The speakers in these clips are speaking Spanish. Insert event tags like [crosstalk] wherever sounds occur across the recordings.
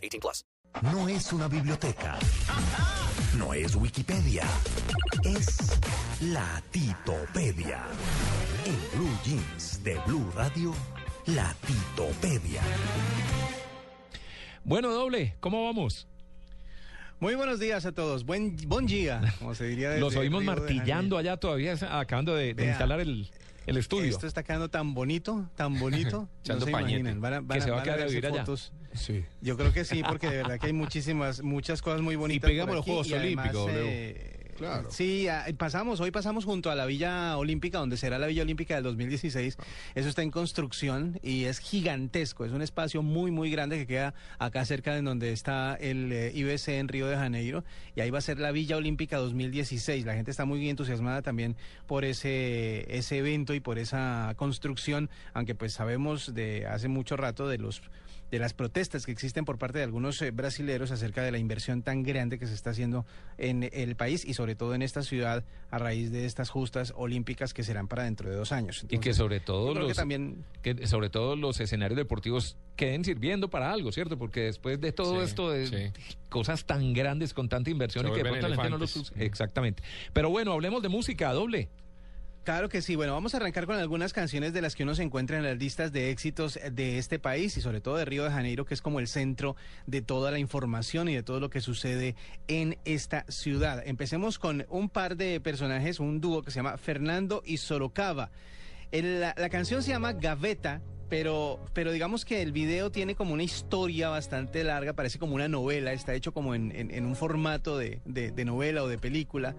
18 plus. No es una biblioteca. No es Wikipedia. Es la Titopedia. En Blue Jeans de Blue Radio, la Titopedia. Bueno, doble, ¿cómo vamos? Muy buenos días a todos. Buen, buen día, como se diría. [laughs] desde Los oímos martillando allá todavía, acabando de, de Vea, instalar el, el estudio. Esto está quedando tan bonito, tan bonito. [laughs] No se imaginan. Van a, van Que se va a van quedar a vivir allá. fotos. Sí. Yo creo que sí, porque de verdad que hay muchísimas, muchas cosas muy bonitas. pegamos por los aquí Juegos y además, Olímpicos, eh, Sí, pasamos, hoy pasamos junto a la Villa Olímpica, donde será la Villa Olímpica del 2016. Eso está en construcción y es gigantesco. Es un espacio muy, muy grande que queda acá cerca de donde está el eh, IBC en Río de Janeiro. Y ahí va a ser la Villa Olímpica 2016. La gente está muy entusiasmada también por ese, ese evento y por esa construcción, aunque pues sabemos de hace mucho rato de los de las protestas que existen por parte de algunos eh, brasileros acerca de la inversión tan grande que se está haciendo en el país y sobre todo en esta ciudad a raíz de estas justas olímpicas que serán para dentro de dos años. Y que sobre todo que los también que sobre todo los escenarios deportivos queden sirviendo para algo, ¿cierto? Porque después de todo Sí, esto de sí. cosas tan grandes con tanta inversión Se y que de vuelven pronto la gente no los usa. Exactamente. Pero bueno, hablemos de música, doble. Claro que sí. Bueno, vamos a arrancar con algunas canciones de las que uno se encuentra en las listas de éxitos de este país y sobre todo de Río de Janeiro, que es como el centro de toda la información y de todo lo que sucede en esta ciudad. Empecemos con un par de personajes, un dúo que se llama Fernando y Sorocaba. El- la, la canción se llama Gaveta. Pero, pero digamos que el video tiene como una historia bastante larga, parece como una novela, está hecho como en, en- en un formato de, de- de novela o de película.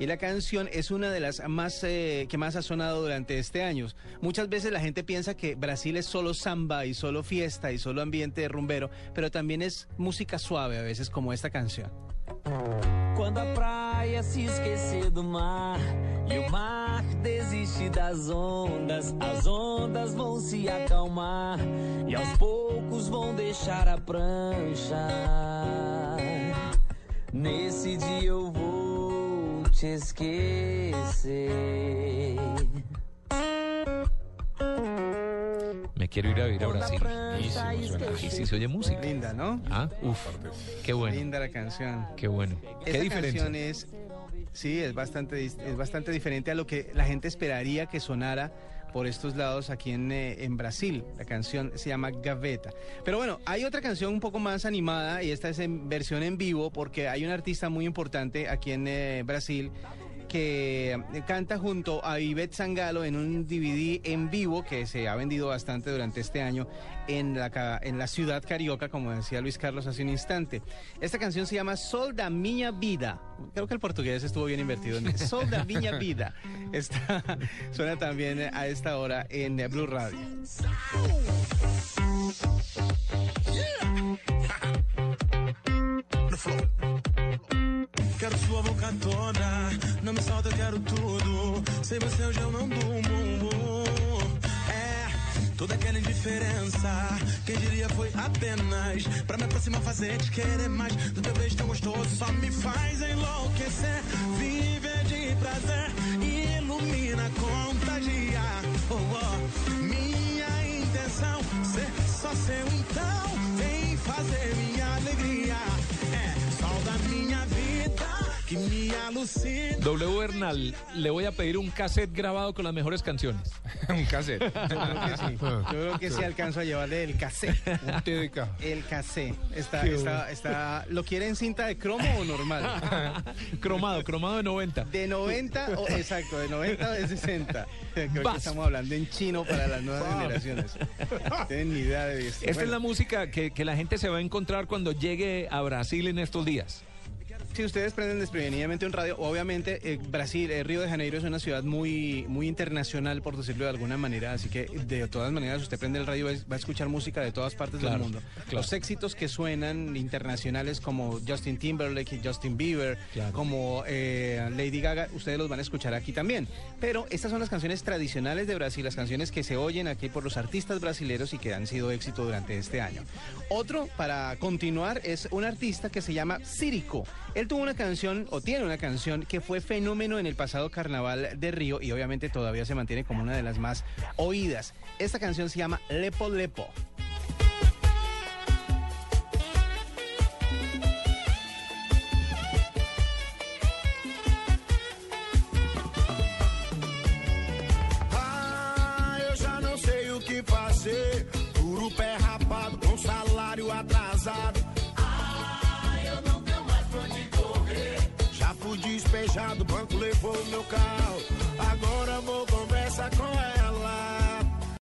Y la canción es una de las más eh, que más ha sonado durante este año. Muchas veces la gente piensa que Brasil es solo samba y solo fiesta y solo ambiente rumbero, pero también es música suave a veces como esta canción. Quando a praia se esquecer do mar e o mar desiste das ondas, as ondas vão se acalmar e aos poucos vão deixar a prancha. Nesse dia eu vou te esquecer. Me quiero ir a vivir a Brasil. esquecer. sí se oye música. Linda, ¿no? Ah, uf, qué bueno, Linda la canción. qué bueno. ¿Qué Esta diferencia? canción es, sí, es bastante, es bastante diferente a lo que la gente esperaría que sonara por estos lados aquí en, eh, en Brasil. La canción se llama Gaveta. Pero bueno, hay otra canción un poco más animada y esta es en versión en vivo porque hay un artista muy importante aquí en eh, Brasil que canta junto a Ivette Sangalo en un DVD en vivo que se ha vendido bastante durante este año en la, en la ciudad carioca, como decía Luis Carlos hace un instante. Esta canción se llama Sol da Minha Vida. Creo que el portugués estuvo bien invertido en Sol da Minha Vida. Esta suena también a esta hora en Blue Radio. Quero sua boca toda, não me solta, eu quero tudo. Sem você hoje eu não durmo. É, toda aquela indiferença, quem diria foi apenas pra me aproximar, fazer te querer mais. Do teu beijo tão gostoso, só me faz enlouquecer. Viver de prazer, ilumina, contagia. Oh, oh. Minha intenção, ser só seu então, vem fazer minha alegria. W Bernal, le voy a pedir un cassette grabado con las mejores canciones. [laughs] Un cassette. Yo creo que sí. [laughs] Yo creo que sí alcanzo a llevarle el cassette. [laughs] Un TDK. El cassette. Está, está, está, ¿Lo quiere en cinta de cromo o normal? cromado, cromado de 90. De 90, o, exacto, de 90 o de 60. Creo que Vas. estamos hablando en chino para las nuevas generaciones. No tienen ni idea de esto. Esta es la música que, que la gente se va a encontrar cuando llegue a Brasil en estos días. Si ustedes prenden desprevenidamente un radio, obviamente eh, Brasil, eh, Río de Janeiro es una ciudad muy, muy internacional, por decirlo de alguna manera, así que de todas maneras usted prende el radio va a escuchar música de todas partes del mundo. Los éxitos que suenan internacionales como Justin Timberlake y Justin Bieber, como eh, Lady Gaga, ustedes los van a escuchar aquí también. Pero estas son las canciones tradicionales de Brasil, las canciones que se oyen aquí por los artistas brasileños y que han sido éxito durante este año. Otro, para continuar, es un artista que se llama Círico. Él tuvo una canción, o tiene una canción, que fue fenómeno en el pasado carnaval de Río y obviamente todavía se mantiene como una de las más oídas. Esta canción se llama Lepo Lepo. Ah, rapado, atrasado. despejado, o banco levou meu carro. Agora vou conversar com ela.